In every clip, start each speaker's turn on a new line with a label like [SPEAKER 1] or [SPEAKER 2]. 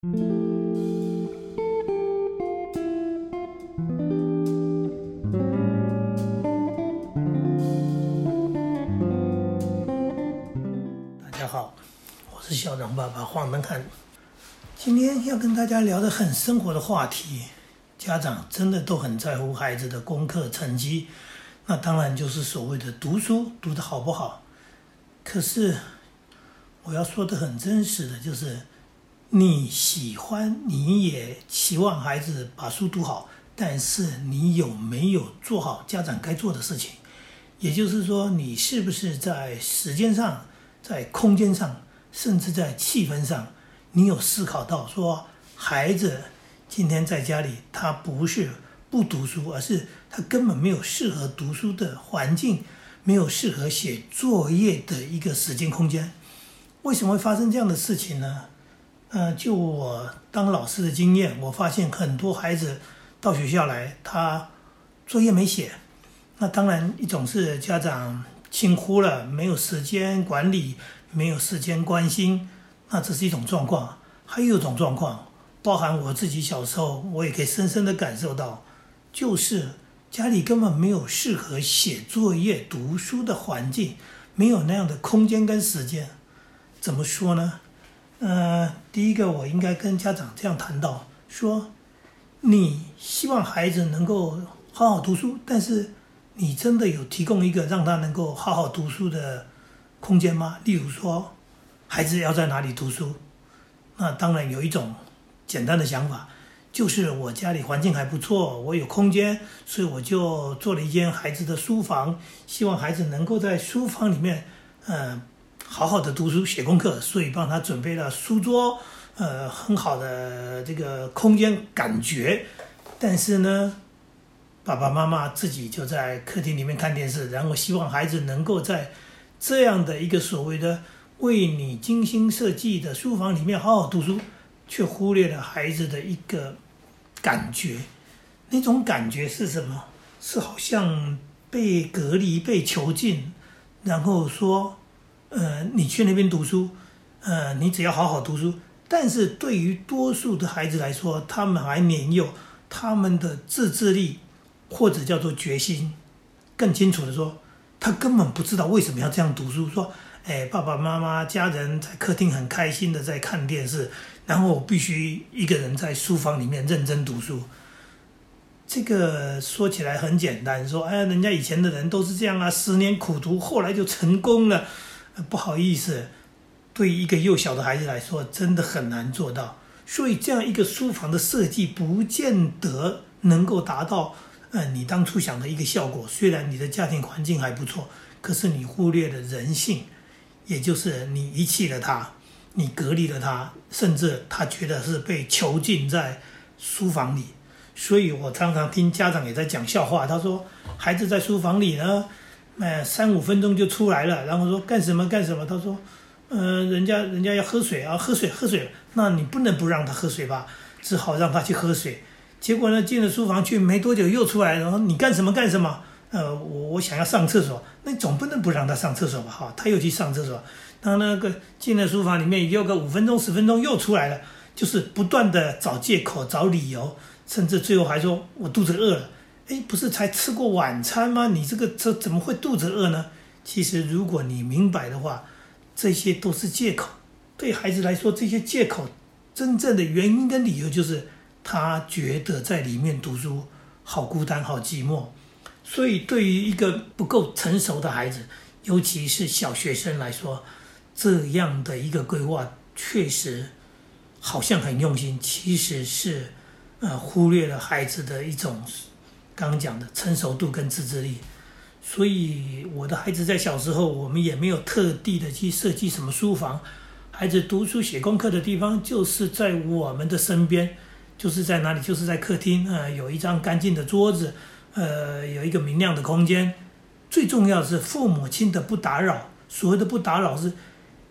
[SPEAKER 1] 大家好，我是校长爸爸黄登汉。今天要跟大家聊的很生活的话题，家长真的都很在乎孩子的功课成绩，那当然就是所谓的读书读得好不好。可是我要说的很真实的就是，你喜欢，你也期望孩子把书读好，但是你有没有做好家长该做的事情？也就是说，你是不是在时间上、在空间上，甚至在气氛上，你有思考到说，孩子今天在家里，他不是不读书，而是他根本没有适合读书的环境，没有适合写作业的一个时间空间。为什么会发生这样的事情呢？呃，就我当老师的经验，我发现很多孩子到学校来，他作业没写。那当然，一种是家长轻忽了，没有时间管理，没有时间关心，那这是一种状况。还有一种状况，包含我自己小时候，我也可以深深的感受到，就是家里根本没有适合写作业、读书的环境，没有那样的空间跟时间。怎么说呢？呃，第一个，我应该跟家长这样谈到，说你希望孩子能够好好读书，但是你真的有提供一个让他能够好好读书的空间吗？例如说，孩子要在哪里读书？那当然有一种简单的想法，就是我家里环境还不错，我有空间，所以我就做了一间孩子的书房，希望孩子能够在书房里面，嗯、好好的读书写功课，所以帮他准备了书桌，呃，很好的这个空间感觉。但是呢，爸爸妈妈自己就在客厅里面看电视，然后希望孩子能够在这样的一个所谓的为你精心设计的书房里面好好读书，却忽略了孩子的一个感觉。那种感觉是什么？是好像被隔离、被囚禁，然后说，呃，你去那边读书，呃，你只要好好读书。但是对于多数的孩子来说，他们还年幼，他们的自制力或者叫做决心，更清楚的说，他根本不知道为什么要这样读书。说，哎，爸爸妈妈家人在客厅很开心的在看电视，然后我必须一个人在书房里面认真读书。这个说起来很简单，说，哎，人家以前的人都是这样啊，十年苦读，后来就成功了。不好意思，对一个幼小的孩子来说，真的很难做到。所以，这样一个书房的设计，不见得能够达到，呃，你当初想的一个效果。虽然你的家庭环境还不错，可是你忽略了人性，也就是你遗弃了他，你隔离了他，甚至他觉得是被囚禁在书房里。所以我常常听家长也在讲笑话，他说孩子在书房里呢，哎，三五分钟就出来了，然后说干什么干什么？他说，呃，人家人家要喝水啊，喝水喝水，那你不能不让他喝水吧？只好让他去喝水。结果呢，进了书房去没多久又出来，然后你干什么干什么？呃，我我想要上厕所，那总不能不让他上厕所吧？哈，他又去上厕所，他那个进了书房里面，又个五分钟十分钟又出来了，就是不断的找借口找理由。甚至最后还说我肚子饿了，哎，不是才吃过晚餐吗？你这个这怎么会肚子饿呢？其实如果你明白的话，这些都是借口。对孩子来说，这些借口真正的原因跟理由就是他觉得在里面读书好孤单、好寂寞。所以对于一个不够成熟的孩子，尤其是小学生来说，这样的一个规划确实好像很用心，其实是。呃，忽略了孩子的一种刚讲的成熟度跟自制力，所以我的孩子在小时候，我们也没有特地的去设计什么书房，孩子读书写功课的地方就是在我们的身边，就是在哪里，就是在客厅，呃，有一张干净的桌子，呃，有一个明亮的空间，最重要是父母亲的不打扰。所谓的不打扰是，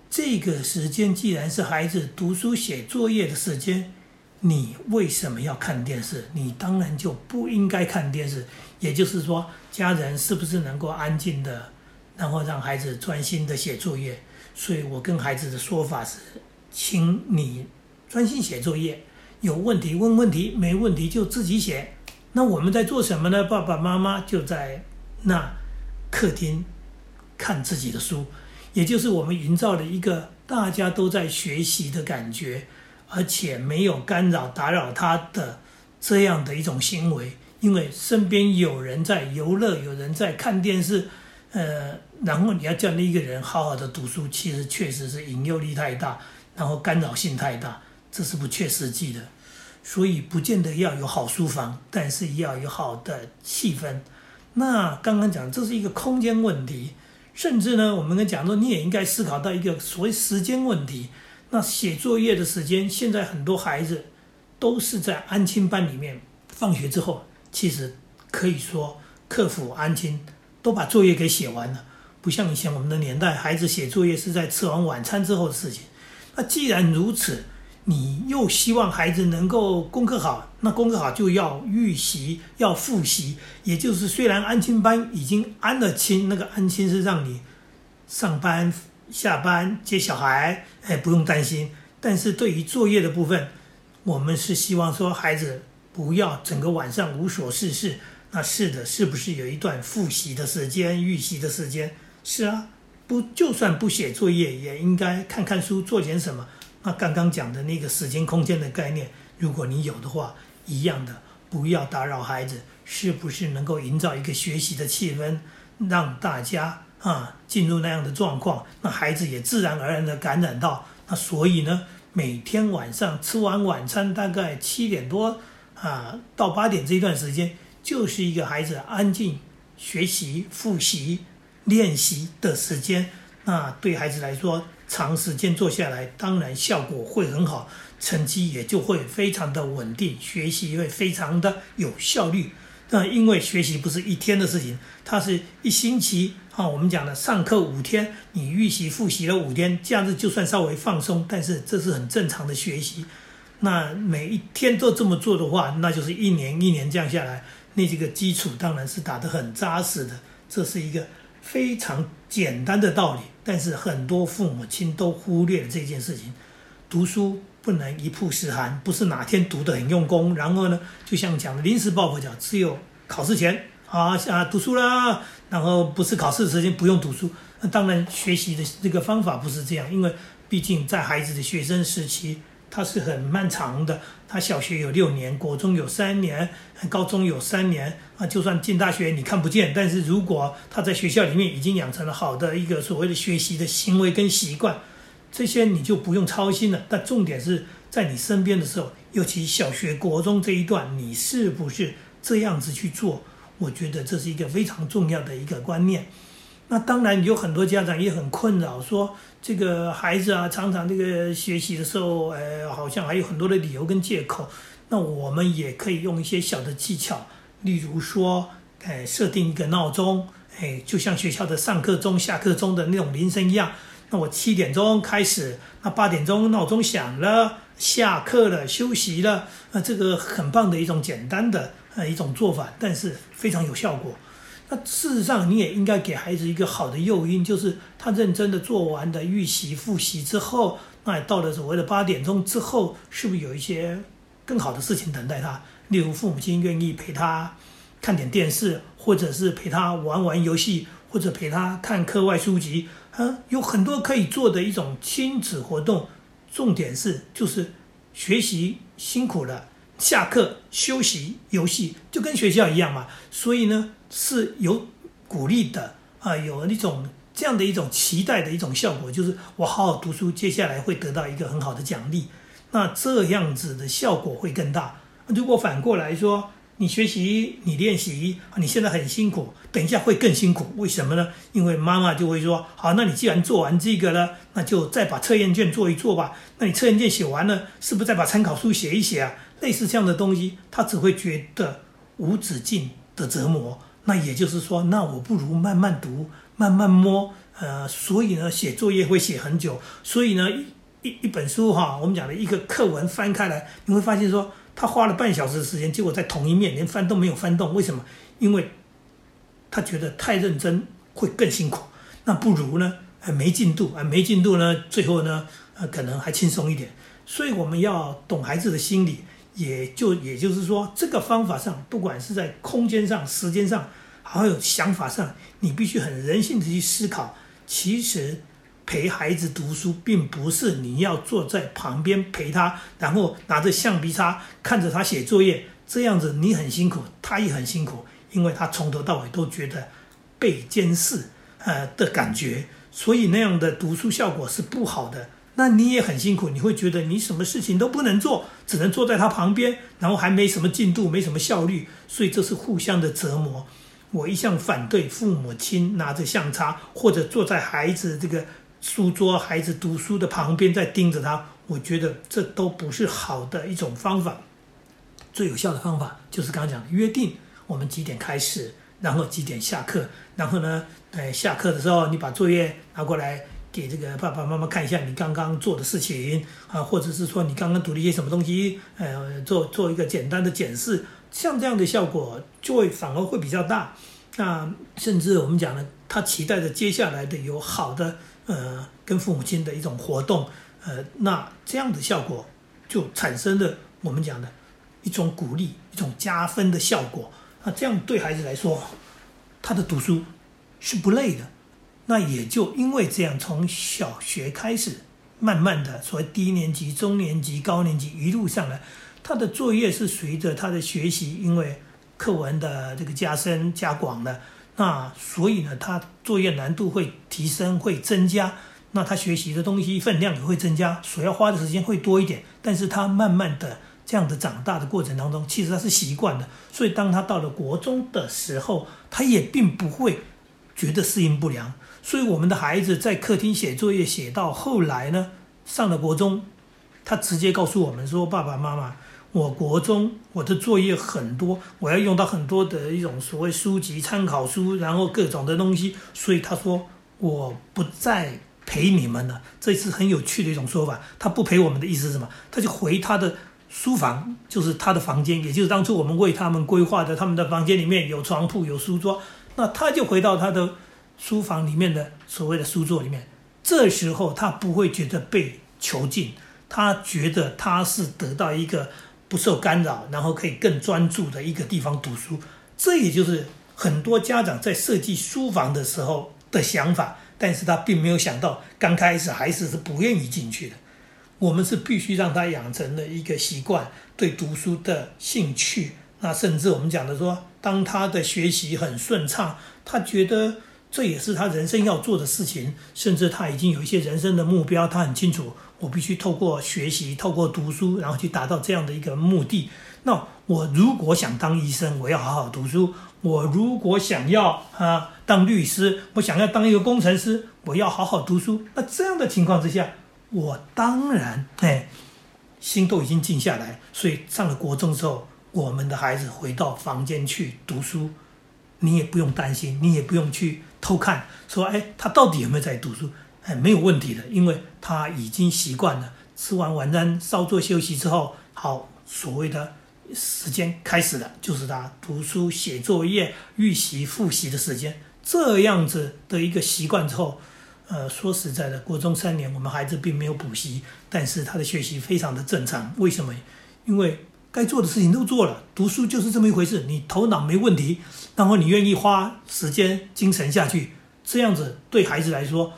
[SPEAKER 1] 这个时间既然是孩子读书写作业的时间。你为什么要看电视？你当然就不应该看电视。也就是说，家人是不是能够安静的，然后让孩子专心的写作业？所以我跟孩子的说法是，请你专心写作业，有问题问问题，没问题就自己写。那我们在做什么呢？爸爸妈妈就在那客厅看自己的书，也就是我们营造了一个大家都在学习的感觉，而且没有干扰打扰他的这样的一种行为。因为身边有人在游乐，有人在看电视，呃，然后你要叫那一个人好好的读书，其实确实是引诱力太大，然后干扰性太大，这是不切实际的。所以不见得要有好书房，但是要有好的气氛。那刚刚讲这是一个空间问题，甚至呢，我们跟讲说你也应该思考到一个所谓时间问题。那写作业的时间，现在很多孩子都是在安亲班里面，放学之后。其实可以说，克服安亲都把作业给写完了，不像以前我们的年代，孩子写作业是在吃完晚餐之后的事情。那既然如此，你又希望孩子能够功课好，那功课好就要预习，要复习。也就是虽然安亲班已经安了亲，那个安亲是让你上班、下班接小孩，哎，不用担心。但是对于作业的部分，我们是希望说孩子。不要整个晚上无所事事，那是的，是不是有一段复习的时间、预习的时间？是啊，不，就算不写作业，也应该看看书，做点什么。那刚刚讲的那个时间、空间的概念，如果你有的话，一样的，不要打扰孩子，是不是能够营造一个学习的气氛，让大家啊进入那样的状况，那孩子也自然而然的感染到。那所以呢，每天晚上吃完晚餐，大概七点多。啊，到八点这一段时间，就是一个孩子安静学习、复习、练习的时间。那对孩子来说，长时间做下来，当然效果会很好，成绩也就会非常的稳定，学习会非常的有效率。那因为学习不是一天的事情，它是一星期啊。我们讲的上课五天，你预习、复习了五天，这样子就算稍微放松，但是这是很正常的学习。那每一天都这么做的话，那就是一年一年降下来，那这个基础当然是打得很扎实的。这是一个非常简单的道理，但是很多父母亲都忽略了这件事情。读书不能一曝十寒，不是哪天读得很用功，然后呢，就像讲临时抱佛脚，只有考试前啊啊读书啦，然后不是考试的时间不用读书。那当然学习的这个方法不是这样，因为毕竟在孩子的学生时期。它是很漫长的，他小学有六年，国中有三年，高中有三年啊。就算进大学你看不见，但是如果他在学校里面已经养成了好的一个所谓的学习的行为跟习惯，这些你就不用操心了。但重点是在你身边的时候，尤其小学、国中这一段，你是不是这样子去做？我觉得这是一个非常重要的一个观念。那当然有很多家长也很困扰，说这个孩子啊，常常这个学习的时候，呃，好像还有很多的理由跟借口。那我们也可以用一些小的技巧，例如说，哎，设定一个闹钟，哎，就像学校的上课钟、下课钟的那种铃声一样。那我七点钟开始，那八点钟闹钟响了，下课了，休息了，那这个很棒的一种简单的呃一种做法，但是非常有效果。那事实上，你也应该给孩子一个好的诱因，就是他认真的做完的预习、复习之后，那到了所谓的八点钟之后，是不是有一些更好的事情等待他？例如，父母亲愿意陪他看点电视，或者是陪他玩玩游戏，或者陪他看课外书籍，啊，有很多可以做的一种亲子活动。重点是，就是学习辛苦了。下课休息游戏就跟学校一样嘛，所以呢是有鼓励的啊，有那种这样的一种期待的一种效果，就是我好好读书，接下来会得到一个很好的奖励，那这样子的效果会更大。如果反过来说，你学习你练习，你现在很辛苦，等一下会更辛苦，为什么呢？因为妈妈就会说，好，那你既然做完这个了，那就再把测验卷做一做吧。那你测验卷写完了，是不是再把参考书写一写啊？类似这样的东西，他只会觉得无止境的折磨。那也就是说，那我不如慢慢读，慢慢摸。呃，所以呢，写作业会写很久。所以呢，一一本书哈，我们讲的一个课文翻开来，你会发现说，他花了半小时的时间，结果在同一面连翻都没有翻动。为什么？因为他觉得太认真会更辛苦。那不如呢，没进度啊，没进度呢，最后呢，呃，可能还轻松一点。所以我们要懂孩子的心理，也就也就是说，这个方法上，不管是在空间上、时间上，还有想法上，你必须很人性的去思考。其实陪孩子读书，并不是你要坐在旁边陪他，然后拿着橡皮擦看着他写作业，这样子你很辛苦，他也很辛苦，因为他从头到尾都觉得被监视呃的感觉，所以那样的读书效果是不好的。那你也很辛苦，你会觉得你什么事情都不能做，只能坐在他旁边，然后还没什么进度，没什么效率，所以这是互相的折磨。我一向反对父母亲拿着相叉或者坐在孩子这个书桌、孩子读书的旁边在盯着他，我觉得这都不是好的一种方法。最有效的方法就是刚刚讲的约定，我们几点开始，然后几点下课，然后呢，呃，下课的时候你把作业拿过来。给这个爸爸妈妈看一下你刚刚做的事情啊，或者是说你刚刚读了一些什么东西，呃，做做一个简单的检视，像这样的效果就会反而会比较大。那甚至我们讲呢，他期待着接下来的有好的呃跟父母亲的一种活动，呃，那这样的效果就产生了我们讲的一种鼓励、一种加分的效果。那这样对孩子来说，他的读书是不累的。那也就因为这样，从小学开始，慢慢的，所谓低年级、中年级、高年级一路上来，他的作业是随着他的学习，因为课文的这个加深加广了，那所以呢，他作业难度会提升，会增加，那他学习的东西分量也会增加，所要花的时间会多一点。但是他慢慢的这样的长大的过程当中，其实他是习惯的，所以当他到了国中的时候，他也并不会觉得适应不良。所以我们的孩子在客厅写作业写到后来呢，上了国中，他直接告诉我们说：“爸爸妈妈，我国中我的作业很多，我要用到很多的一种所谓书籍、参考书，然后各种的东西。”所以他说：“我不再陪你们了。”这是很有趣的一种说法。他不陪我们的意思是什么？他就回他的书房，就是他的房间，也就是当初我们为他们规划的，他们的房间里面有床铺、有书桌，那他就回到他的。书房里面的所谓的书桌里面，这时候他不会觉得被囚禁，他觉得他是得到一个不受干扰，然后可以更专注的一个地方读书。这也就是很多家长在设计书房的时候的想法，但是他并没有想到，刚开始孩子是不愿意进去的。我们是必须让他养成了一个习惯，对读书的兴趣。那甚至我们讲的说，当他的学习很顺畅，他觉得。这也是他人生要做的事情，甚至他已经有一些人生的目标，他很清楚，我必须透过学习，透过读书，然后去达到这样的一个目的。那我如果想当医生，我要好好读书；我如果想要啊当律师，我想要当一个工程师，我要好好读书。那这样的情况之下，我当然哎，心都已经静下来。所以上了国中之后，我们的孩子回到房间去读书，你也不用担心，你也不用去。偷看，说哎，他到底有没有在读书？哎，没有问题的，因为他已经习惯了。吃完晚餐稍作休息之后，好，所谓的时间开始了，就是他读书、写作业、预习、复习的时间。这样子的一个习惯之后，呃，说实在的，国中三年我们孩子并没有补习，但是他的学习非常的正常。为什么？因为。该做的事情都做了，读书就是这么一回事。你头脑没问题，然后你愿意花时间、精神下去，这样子对孩子来说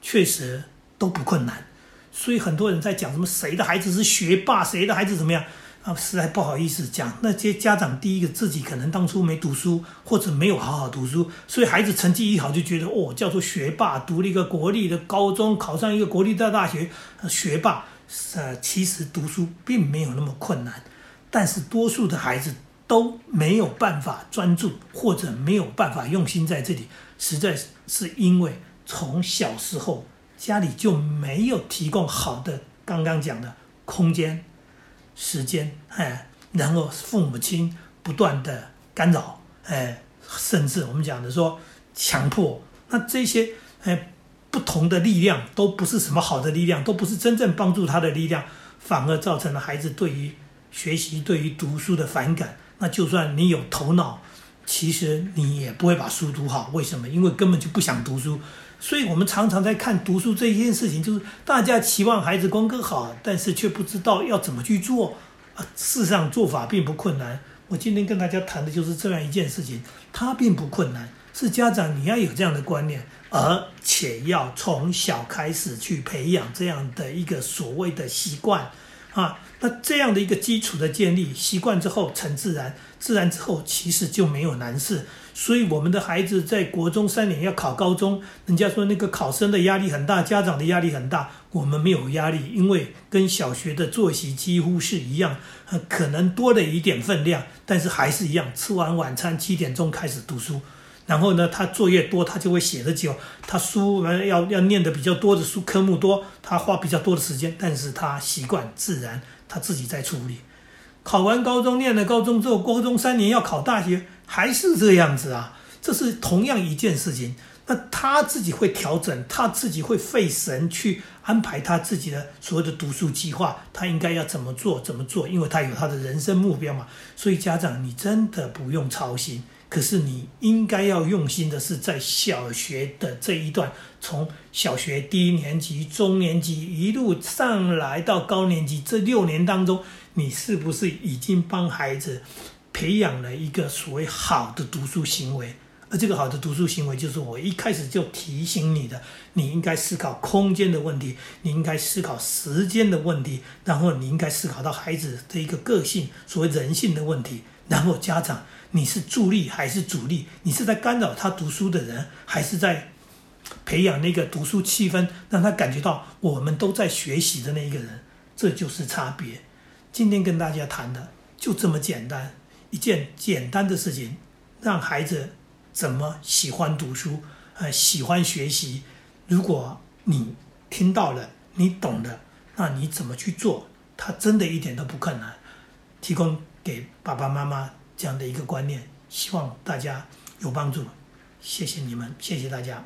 [SPEAKER 1] 确实都不困难。所以很多人在讲什么谁的孩子是学霸，谁的孩子怎么样啊？实在不好意思讲，那些家长第一个自己可能当初没读书，或者没有好好读书，所以孩子成绩一好就觉得哦叫做学霸，读了一个国立的高中，考上一个国立的大学，学霸。呃，其实读书并没有那么困难。但是多数的孩子都没有办法专注，或者没有办法用心在这里，实在是因为从小时候家里就没有提供好的刚刚讲的空间、时间，哎，然后父母亲不断的干扰，哎，甚至我们讲的说强迫，那这些哎不同的力量都不是什么好的力量，都不是真正帮助他的力量，反而造成了孩子对于。学习对于读书的反感，那就算你有头脑，其实你也不会把书读好。为什么？因为根本就不想读书。所以我们常常在看读书这一件事情，就是大家期望孩子功课好，但是却不知道要怎么去做。啊，事实上做法并不困难。我今天跟大家谈的就是这样一件事情，它并不困难。是家长你要有这样的观念，而且要从小开始去培养这样的一个所谓的习惯。啊，那这样的一个基础的建立，习惯之后成自然，自然之后其实就没有难事。所以我们的孩子在国中三年要考高中，人家说那个考生的压力很大，家长的压力很大，我们没有压力，因为跟小学的作息几乎是一样，可能多了一点分量，但是还是一样，吃完晚餐七点钟开始读书。然后呢，他作业多，他就会写的久。他书要要念的比较多的书，科目多，他花比较多的时间。但是他习惯自然，他自己在处理。考完高中，念了高中之后，高中三年要考大学，还是这样子啊？这是同样一件事情。那他自己会调整，他自己会费神去安排他自己的所谓的读书计划。他应该要怎么做，怎么做？因为他有他的人生目标嘛。所以家长，你真的不用操心。可是你应该要用心的是，在小学的这一段，从小学低年级、中年级一路上来到高年级这六年当中，你是不是已经帮孩子培养了一个所谓好的读书行为？而这个好的读书行为，就是我一开始就提醒你的，你应该思考空间的问题，你应该思考时间的问题，然后你应该思考到孩子的一个个性，所谓人性的问题，然后家长。你是助力还是主力？你是在干扰他读书的人，还是在培养那个读书气氛，让他感觉到我们都在学习的那一个人？这就是差别。今天跟大家谈的就这么简单，一件简单的事情，让孩子怎么喜欢读书，呃，喜欢学习。如果你听到了，你懂了，那你怎么去做？他真的一点都不困难。提供给爸爸妈妈。这样的一个观念，希望大家有帮助。谢谢你们，谢谢大家。